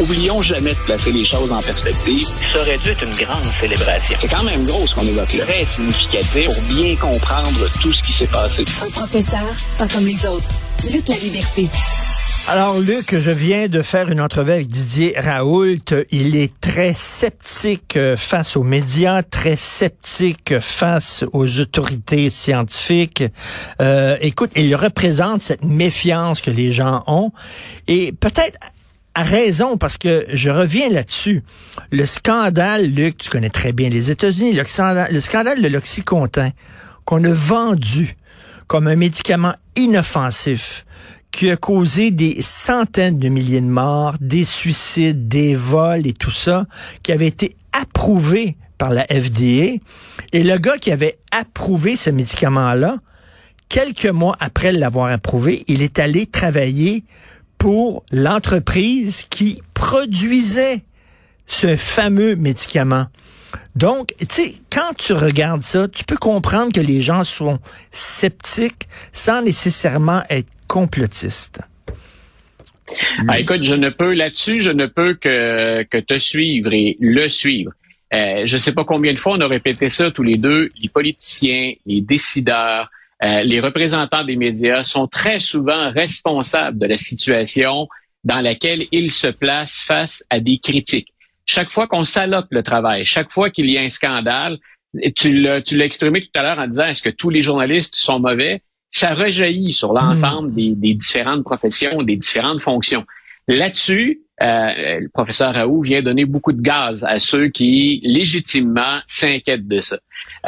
Oublions jamais de placer les choses en perspective. Ça aurait dû être une grande célébration. C'est quand même gros ce qu'on évoque là. Très significatif pour bien comprendre tout ce qui s'est passé. Un professeur, pas comme les autres. Lutte la liberté. Alors, Luc, je viens de faire une entrevue avec Didier Raoult. Il est très sceptique euh, face aux médias, très sceptique face aux autorités scientifiques. Euh, écoute, il représente cette méfiance que les gens ont. Et peut-être à raison, parce que je reviens là-dessus. Le scandale, Luc, tu connais très bien les États-Unis, le scandale, le scandale de l'Oxycontin, qu'on a vendu comme un médicament inoffensif, qui a causé des centaines de milliers de morts, des suicides, des vols et tout ça, qui avait été approuvé par la FDA. Et le gars qui avait approuvé ce médicament-là, quelques mois après l'avoir approuvé, il est allé travailler pour l'entreprise qui produisait ce fameux médicament. Donc, tu sais, quand tu regardes ça, tu peux comprendre que les gens sont sceptiques sans nécessairement être complotiste. Ah, écoute, je ne peux là-dessus, je ne peux que, que te suivre et le suivre. Euh, je ne sais pas combien de fois on a répété ça tous les deux. Les politiciens, les décideurs, euh, les représentants des médias sont très souvent responsables de la situation dans laquelle ils se placent face à des critiques. Chaque fois qu'on salope le travail, chaque fois qu'il y a un scandale, tu l'as exprimé tout à l'heure en disant est-ce que tous les journalistes sont mauvais? ça rejaillit sur l'ensemble hmm. des, différentes professions, des différentes fonctions. Là-dessus, euh, le professeur Raoult vient donner beaucoup de gaz à ceux qui légitimement s'inquiètent de ça.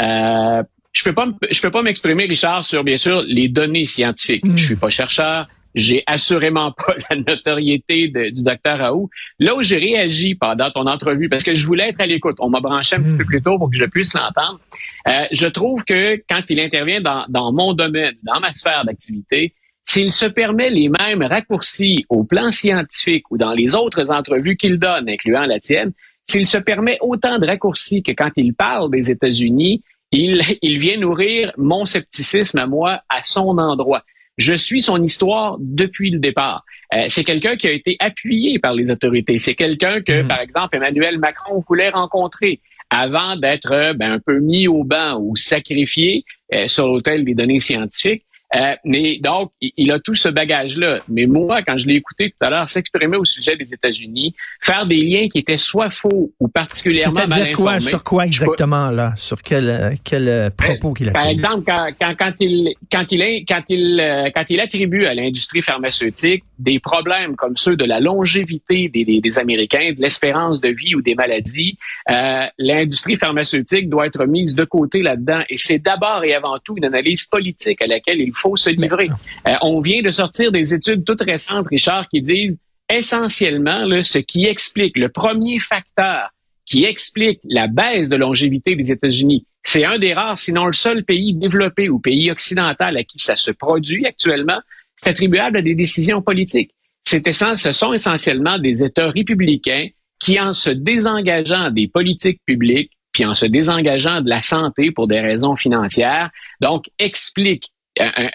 Euh, je peux pas, je peux pas m'exprimer, Richard, sur bien sûr les données scientifiques. Je suis pas chercheur, j'ai assurément pas la notoriété du docteur Raoult. Là où j'ai réagi pendant ton entrevue, parce que je voulais être à l'écoute, on m'a branché un petit peu hmm. plus tôt pour que je puisse l'entendre. Euh, je trouve que quand il intervient dans, dans mon domaine, dans ma sphère d'activité, s'il se permet les mêmes raccourcis au plan scientifique ou dans les autres entrevues qu'il donne, incluant la tienne, s'il se permet autant de raccourcis que quand il parle des États-Unis, il, il vient nourrir mon scepticisme à moi à son endroit. Je suis son histoire depuis le départ. Euh, c'est quelqu'un qui a été appuyé par les autorités. C'est quelqu'un que, mhm. par exemple, Emmanuel Macron voulait rencontrer avant d'être ben, un peu mis au banc ou sacrifié euh, sur l'autel des données scientifiques. Euh, mais donc, il, a tout ce bagage-là. Mais moi, quand je l'ai écouté tout à l'heure s'exprimer au sujet des États-Unis, faire des liens qui étaient soit faux ou particulièrement mal quoi, Sur quoi exactement, là? Sur quel, euh, quel euh, propos qu'il a Par exemple, quand, quand, quand, il, quand, il, quand, il, quand il attribue à l'industrie pharmaceutique des problèmes comme ceux de la longévité des, des, des Américains, de l'espérance de vie ou des maladies, euh, l'industrie pharmaceutique doit être mise de côté là-dedans. Et c'est d'abord et avant tout une analyse politique à laquelle il faut se livrer. Euh, on vient de sortir des études toutes récentes, Richard, qui disent essentiellement ce qui explique, le premier facteur qui explique la baisse de longévité des États-Unis. C'est un des rares, sinon le seul pays développé ou pays occidental à qui ça se produit actuellement. C'est attribuable à des décisions politiques. Ce sont essentiellement des États républicains qui, en se désengageant des politiques publiques, puis en se désengageant de la santé pour des raisons financières, donc expliquent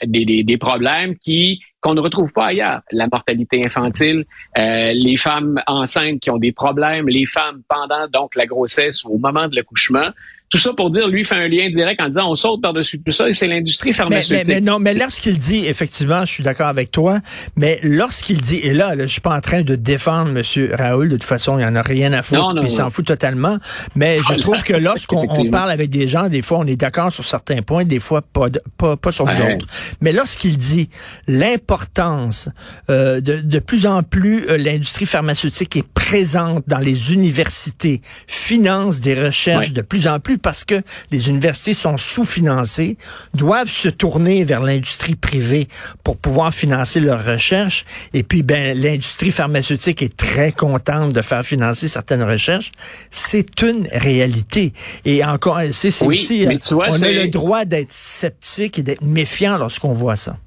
des, des, problèmes qui qu'on ne retrouve pas ailleurs. La mortalité infantile, euh, les femmes enceintes qui ont des problèmes, les femmes pendant donc la grossesse ou au moment de l'accouchement. Tout ça pour dire, lui fait un lien direct en disant on saute par-dessus tout ça et c'est l'industrie pharmaceutique. Mais, non, mais lorsqu'il dit, effectivement, je suis d'accord avec toi, mais lorsqu'il dit, et là, je suis pas en train de défendre M. Raoul, de toute façon, il en a rien à foutre, puis il s'en fout totalement, mais je trouve que lorsqu'on parle avec des gens, des fois on est d'accord sur certains points, des fois pas, pas, pas sur d'autres. Mais lorsqu'il dit l'importance euh, de, de plus en plus, euh, l'industrie pharmaceutique est présente dans les universités, finance des recherches de plus en plus, parce que les universités sont sous-financées, doivent se tourner vers l'industrie privée pour pouvoir financer leurs recherches. Et puis, ben, l'industrie pharmaceutique est très contente de faire financer certaines recherches. C'est une réalité. Et encore, c'est aussi, euh, on a le droit d'être sceptique et d'être méfiant lorsqu'on voit ça.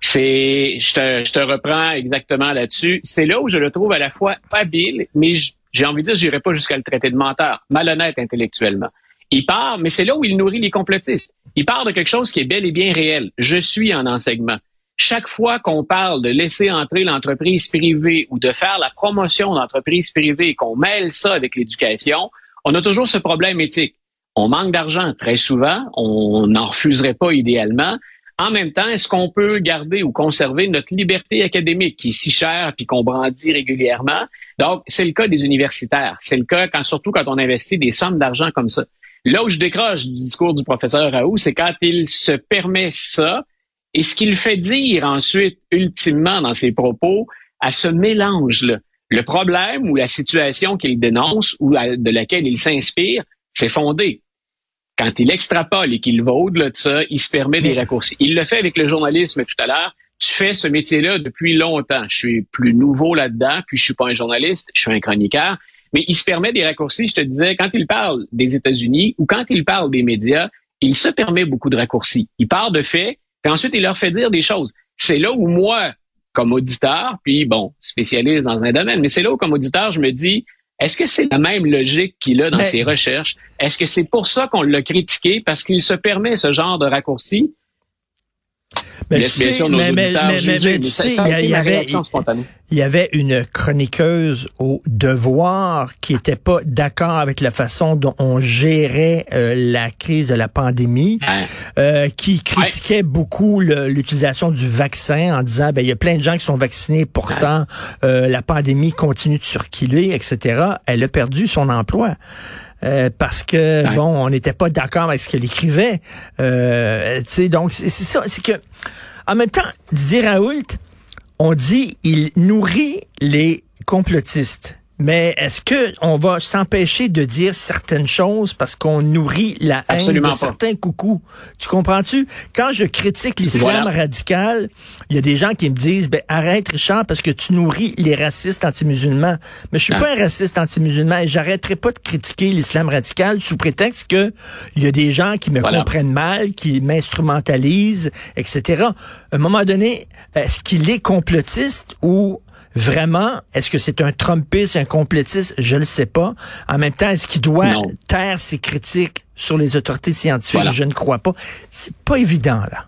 C'est, je te, je te reprends exactement là-dessus. C'est là où je le trouve à la fois habile, mais j'ai envie de dire, j'irai pas jusqu'à le traiter de menteur, malhonnête intellectuellement. Il part, mais c'est là où il nourrit les complotistes. Il part de quelque chose qui est bel et bien réel. Je suis en enseignement. chaque fois qu'on parle de laisser entrer l'entreprise privée ou de faire la promotion d'entreprise privée, qu'on mêle ça avec l'éducation, on a toujours ce problème éthique. On manque d'argent très souvent, on n'en refuserait pas idéalement. En même temps, est-ce qu'on peut garder ou conserver notre liberté académique qui est si chère puis qu'on brandit régulièrement? Donc, c'est le cas des universitaires. C'est le cas quand, surtout quand on investit des sommes d'argent comme ça. Là où je décroche du discours du professeur Raoult, c'est quand il se permet ça et ce qu'il fait dire ensuite, ultimement, dans ses propos, à ce mélange-là. Le problème ou la situation qu'il dénonce ou de laquelle il s'inspire, c'est fondé. Quand il extrapole et qu'il va au-delà de ça, il se permet des raccourcis. Il le fait avec le journalisme tout à l'heure. Tu fais ce métier-là depuis longtemps. Je suis plus nouveau là-dedans, puis je suis pas un journaliste, je suis un chroniqueur. Mais il se permet des raccourcis. Je te disais, quand il parle des États-Unis ou quand il parle des médias, il se permet beaucoup de raccourcis. Il part de faits, puis ensuite il leur fait dire des choses. C'est là où moi, comme auditeur, puis bon, spécialiste dans un domaine, mais c'est là où comme auditeur, je me dis, est-ce que c'est la même logique qu'il a dans ses recherches? Est-ce que c'est pour ça qu'on l'a critiqué? Parce qu'il se permet ce genre de raccourci? Mais, mais, il y avait une chroniqueuse au Devoir qui était pas d'accord avec la façon dont on gérait euh, la crise de la pandémie, euh, qui critiquait beaucoup l'utilisation du vaccin en disant ben il y a plein de gens qui sont vaccinés, pourtant euh, la pandémie continue de circuler, etc. Elle a perdu son emploi. Euh, parce que bon, on n'était pas d'accord avec ce qu'elle écrivait. Euh, donc c'est ça, c'est que en même temps, Didier Raoult, on dit il nourrit les complotistes. Mais est-ce que on va s'empêcher de dire certaines choses parce qu'on nourrit la haine de certains coucous? Tu comprends-tu? Quand je critique l'islam radical, il y a des gens qui me disent, ben, arrête Richard parce que tu nourris les racistes anti-musulmans. Mais je suis pas un raciste anti-musulman et j'arrêterai pas de critiquer l'islam radical sous prétexte que il y a des gens qui me comprennent mal, qui m'instrumentalisent, etc. À un moment donné, est-ce qu'il est complotiste ou Vraiment, est-ce que c'est un Trumpiste, un complétiste? Je ne le sais pas. En même temps, est-ce qu'il doit taire ses critiques sur les autorités scientifiques? Je ne crois pas. C'est pas évident, là.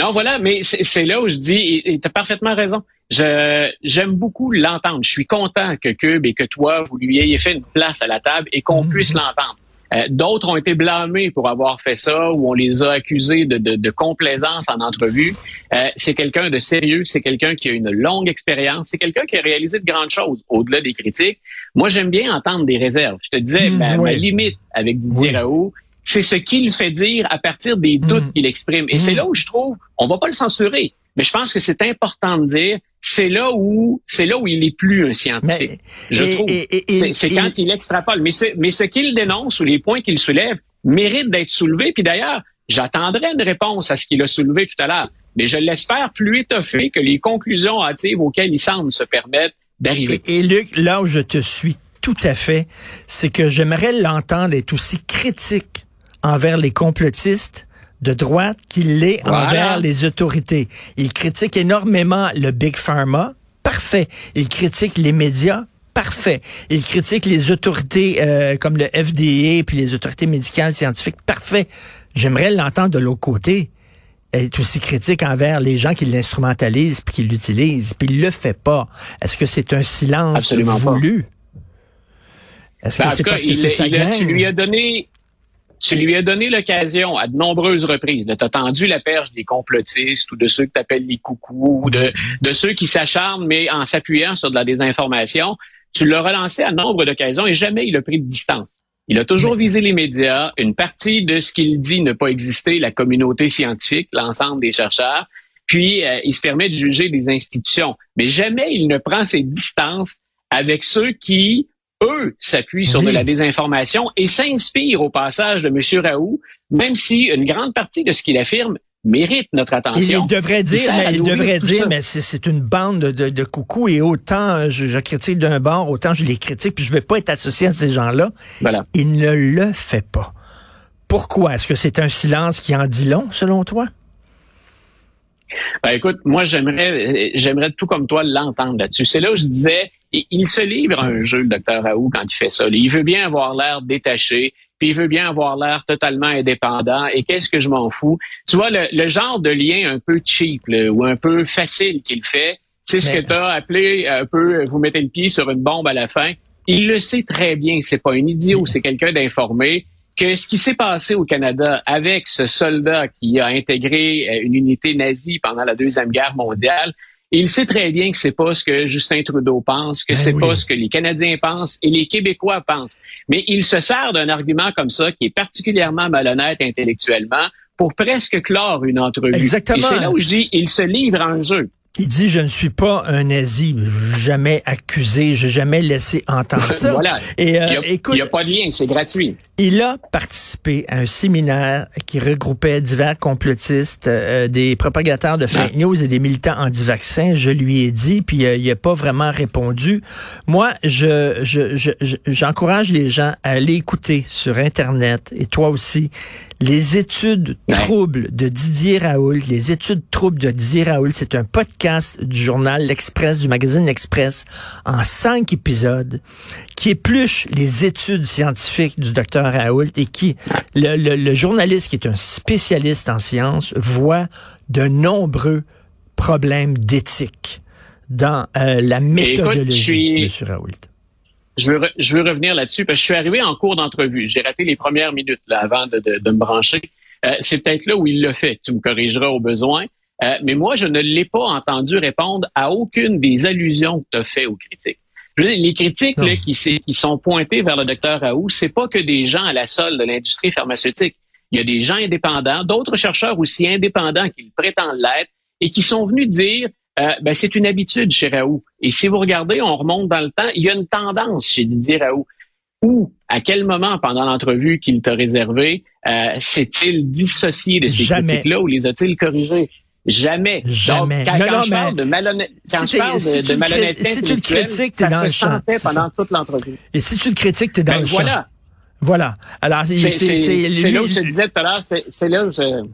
Non, voilà, mais c'est là où je dis, tu as parfaitement raison. j'aime beaucoup l'entendre. Je suis content que Cube et que toi, vous lui ayez fait une place à la table et qu'on mhm. puisse l'entendre. Euh, d'autres ont été blâmés pour avoir fait ça ou on les a accusés de, de, de complaisance en entrevue. Euh, c'est quelqu'un de sérieux, c'est quelqu'un qui a une longue expérience, c'est quelqu'un qui a réalisé de grandes choses au-delà des critiques. Moi, j'aime bien entendre des réserves. Je te disais, mmh, ma, limite avec Didier Raoult, c'est ce qu'il fait dire à partir des doutes mmh. qu'il exprime. Et c'est mmh. là où je trouve, on va pas le censurer, mais je pense que c'est important de dire c'est là où c'est là où il est plus un scientifique. je trouve. C'est quand il extrapole. Mais, mais ce qu'il dénonce ou les points qu'il soulève méritent d'être soulevés. Puis d'ailleurs, j'attendrai une réponse à ce qu'il a soulevé tout à l'heure. Mais je l'espère plus étoffé que les conclusions hâtives auxquelles il semble se permettre d'arriver. Et, et Luc, là où je te suis tout à fait, c'est que j'aimerais l'entendre être aussi critique envers les complotistes de droite qu'il l'est envers les autorités. Il critique énormément le Big Pharma. Parfait. Il critique les médias. Parfait. Il critique les autorités euh, comme le FDA puis les autorités médicales scientifiques. Parfait. J'aimerais l'entendre de l'autre côté est aussi critique envers les gens qui l'instrumentalisent puis qui l'utilisent, puis il le fait pas. Est-ce que c'est un silence Absolument voulu? Est-ce que c'est parce que c'est sa Tu lui as donné, tu lui as donné l'occasion à de nombreuses reprises de tendu la perche des complotistes ou de ceux que tu appelles les coucous ou de, de ceux qui s'acharnent, mais en s'appuyant sur de la désinformation. Tu l'as relancé à nombre d'occasions et jamais il a pris de distance. Il a toujours visé les médias, une partie de ce qu'il dit ne pas exister, la communauté scientifique, l'ensemble des chercheurs, puis euh, il se permet de juger des institutions. Mais jamais il ne prend ses distances avec ceux qui eux, s'appuient sur de la désinformation et s'inspirent au passage de M. Raoult, même si une grande partie de ce qu'il affirme mérite notre attention. Il devrait dire, mais il devrait dire, mais c'est une bande de, de, coucous et autant je, je critique d'un bord, autant je les critique, puis je vais pas être associé à ces gens-là. Voilà. Il ne le fait pas. Pourquoi? Est-ce que c'est un silence qui en dit long, selon toi? Ben, écoute, moi, j'aimerais, j'aimerais tout comme toi l'entendre là-dessus. C'est là où je disais, il, il se livre à un jeu, le docteur Raoult, quand il fait ça. Il veut bien avoir l'air détaché, puis il veut bien avoir l'air totalement indépendant. Et qu'est-ce que je m'en fous? Tu vois, le, le, genre de lien un peu cheap ou un peu facile qu'il fait, c'est ce que tu as appelé un peu, vous mettez le pied sur une bombe à la fin. Il le sait très bien, c'est pas un idiot, c'est quelqu'un d'informé que ce qui s'est passé au Canada avec ce soldat qui a intégré euh, une unité nazie pendant la Deuxième Guerre mondiale, il sait très bien que c'est pas ce que Justin Trudeau pense, que ben c'est pas ce que les Canadiens pensent et les Québécois pensent. Mais il se sert d'un argument comme ça qui est particulièrement malhonnête intellectuellement pour presque clore une entrevue. Exactement. Et c'est là où je dis, il se livre un jeu. Il dit je ne suis pas un nazi, jamais accusé, je jamais laissé entendre ça. voilà. Et euh, il n'y a, pas de lien, c'est gratuit. Il a participé à un séminaire qui regroupait divers complotistes, euh, des propagateurs de fake news et des militants anti-vaccins. Je lui ai dit, puis euh, il n'a pas vraiment répondu. Moi, je, je, j'encourage les gens à aller écouter sur Internet et toi aussi les études troubles de Didier Raoult, les études troubles de Didier Raoult, c'est un podcast du journal L'Express, du magazine L'Express, en cinq épisodes, qui épluche les études scientifiques du docteur Raoult et qui, le, journaliste qui est un spécialiste en sciences, voit de nombreux problèmes d'éthique dans euh, la méthodologie de M. Raoult je veux, je veux revenir là-dessus parce que je suis arrivé en cours d'entrevue. J'ai raté les premières minutes là, avant de, de, me brancher. Euh, c'est peut-être là où il l'a fait. Tu me corrigeras au besoin. Euh, mais moi, je ne l'ai pas entendu répondre à aucune des allusions que tu as fait aux critiques. Les critiques là, qui, qui, sont pointées vers le docteur Raoult, c'est pas que des gens à la solde de l'industrie pharmaceutique. Il y a des gens indépendants, d'autres chercheurs aussi indépendants qu'ils prétendent l'être, et qui sont venus dire euh, ben, c'est une habitude chez Raoult. Et si vous regardez, on remonte dans le temps, il y a une tendance chez Didier Raoult. Où, à quel moment pendant l'entrevue qu'il t'a réservé, euh, s'est-il dissocié de ces critiques-là ou les a-t-il corrigées? Jamais. Jamais. Donc, quand, je parle de, malhonnêteté, quand je parle de, de malhonnêteté si tu le critiques, t'es dans le champ. pendant toute l'entrevue. Et si tu le critiques, t'es dans ben, le voilà. champ. Voilà. Alors, c'est là où je te disais tout à l'heure, c'est là où je...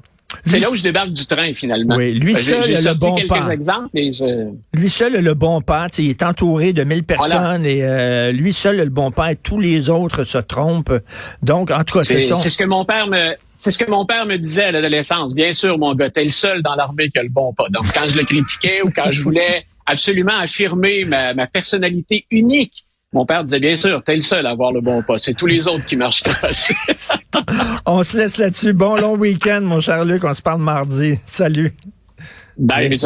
C'est là où je débarque du train, finalement. Oui, lui seul a le bon pas. Je... Lui seul a le bon pas. Il est entouré de mille personnes et euh, lui seul a le bon pas et tous les autres se trompent. Donc, en tout cas, c'est C'est ce que mon père me... C'est ce que mon père me disait à l'adolescence. Bien sûr, mon gars, t'es le seul dans l'armée qui a le bon pas. Donc, quand je le critiquais ou quand je voulais absolument affirmer ma, ma personnalité unique, mon père disait bien sûr, t'es le seul à avoir le bon pas. C'est tous les autres qui marchent On se laisse là-dessus. Bon long week-end, mon cher Luc. On se parle mardi. Salut. Bye, Bye.